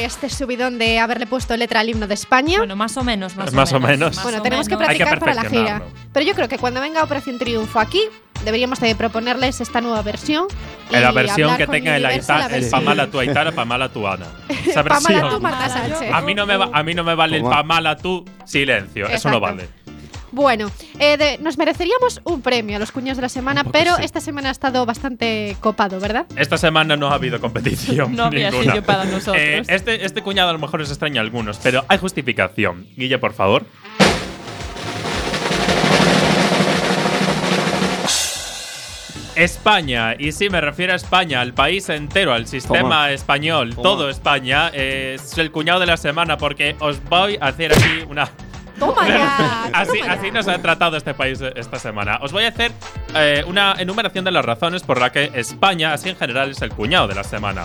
este subidón de haberle puesto letra al himno de España. Bueno, más o menos, más, Más o menos. Bueno, tenemos que Hay que practicar para la gira. Pero yo creo que cuando venga Operación Triunfo aquí, deberíamos de proponerles esta nueva versión. la versión que tenga el, Universo, Aita- la el Pamala tu Aitana, Pamala tu Ana. Esa Pamala tú, Marta Sánchez. A mí no me, va- a mí no me vale el Toma. Pamala tú, silencio. Eso no vale. Bueno, eh, de- nos mereceríamos un premio a los cuñados de la semana, pero sí. esta semana ha estado bastante copado, ¿verdad? Esta semana no ha habido competición. No había ninguna. sitio para nosotros. Eh, este, este cuñado a lo mejor os extraña a algunos, pero hay justificación. Guille, por favor. España, y sí me refiero a España, al país entero, al sistema Toma. español, Toma. todo España, es el cuñado de la semana porque os voy a hacer aquí una, ¡Toma ya! así, toma ya. así nos ha tratado este país esta semana. Os voy a hacer eh, una enumeración de las razones por las que España, así en general, es el cuñado de la semana.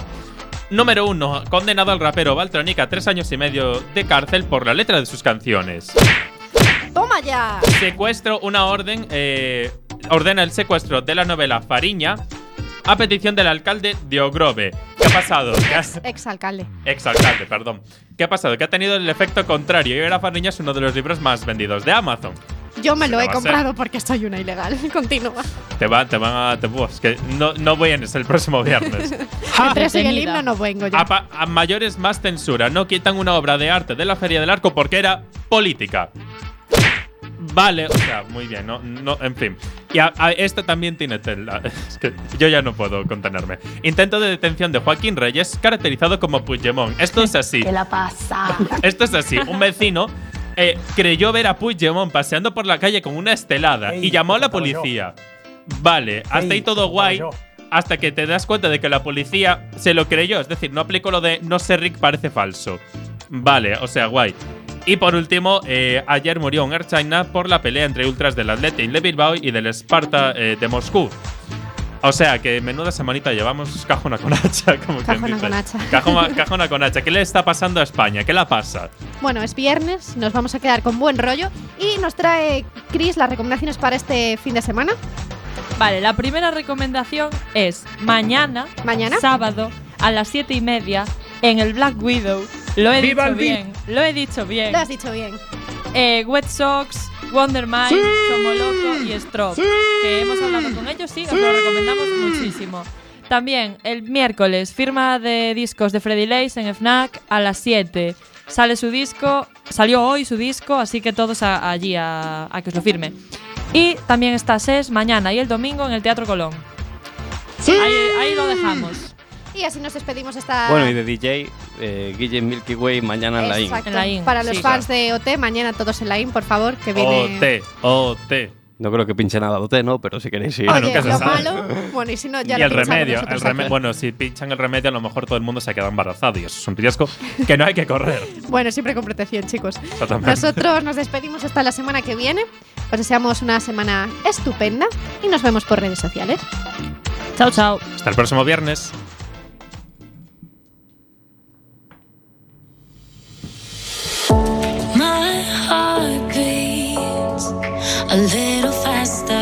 Número uno, condenado al rapero Baltronic a tres años y medio de cárcel por la letra de sus canciones. ¡Toma ya! Secuestro, una orden, eh, ordena el secuestro de la novela Fariña a petición del alcalde de Ogrove. ¿Qué ha pasado? ¿Qué ha- Exalcalde. Exalcalde, perdón. ¿Qué ha pasado? Que ha tenido el efecto contrario y ahora Fariña es uno de los libros más vendidos de Amazon. Yo me lo he comprado porque soy una ilegal. Continúa. Te, va, te van a. Te, buah, es que no, no vienes el próximo viernes. Entre eso y el himno no vengo ya. a, pa- a mayores más censura. No quitan una obra de arte de la Feria del Arco porque era política. Vale, o sea, muy bien, no, no, en fin. Y a, a- esta también tiene tela. Es que yo ya no puedo contenerme. Intento de detención de Joaquín Reyes, caracterizado como Puigdemont. Esto es así. ¿Qué la pasa? Esto es así. Un vecino eh, creyó ver a Puigdemont paseando por la calle con una estelada y llamó a la policía. Vale, hasta ahí todo guay. Hasta que te das cuenta de que la policía se lo creyó. Es decir, no aplicó lo de no sé Rick parece falso. Vale, o sea, guay. Y por último, eh, ayer murió un Air China por la pelea entre ultras del Athletic de Bilbao y del Sparta eh, de Moscú. O sea, que menuda semanita llevamos cajona con hacha, como quien Cajona dice. con hacha. Cajona, cajona con hacha. ¿Qué le está pasando a España? ¿Qué la pasa? Bueno, es viernes, nos vamos a quedar con buen rollo y nos trae Chris las recomendaciones para este fin de semana. Vale, la primera recomendación es mañana, ¿Mañana? sábado, a las siete y media, en el Black Widow. Lo he ¡Viva dicho bien, lo he dicho bien. Lo has dicho bien. Eh, Wet Sox, Wonder Mind, Somoloco y Strobe. Que hemos hablado con ellos, sí, os lo recomendamos muchísimo. También el miércoles, firma de discos de Freddy Lace en FNAC a las 7. Sale su disco, salió hoy su disco, así que todos a- allí a, a que os lo firme. Y también está SES mañana y el domingo en el Teatro Colón. Ahí, ahí lo dejamos. Y así nos despedimos esta. Bueno, y de DJ, eh, Guille Milky Way mañana en la IN. Exacto. En la IN, Para los sí. fans de OT, mañana todos en la IN, por favor, que viene. OT, OT. No creo que pinche nada de OT, ¿no? Pero si queréis ir. Oye, lo malo. Bueno, y si no, ya y lo el remedio, el nosotros reme- aquí. bueno, si pinchan el remedio, a lo mejor todo el mundo se queda embarazado y eso es un riesgo que no hay que correr. Bueno, siempre con protección, chicos. Nosotros nos despedimos hasta la semana que viene. Os deseamos una semana estupenda y nos vemos por redes sociales. Chao, chao. Hasta el próximo viernes. Heart beats a little faster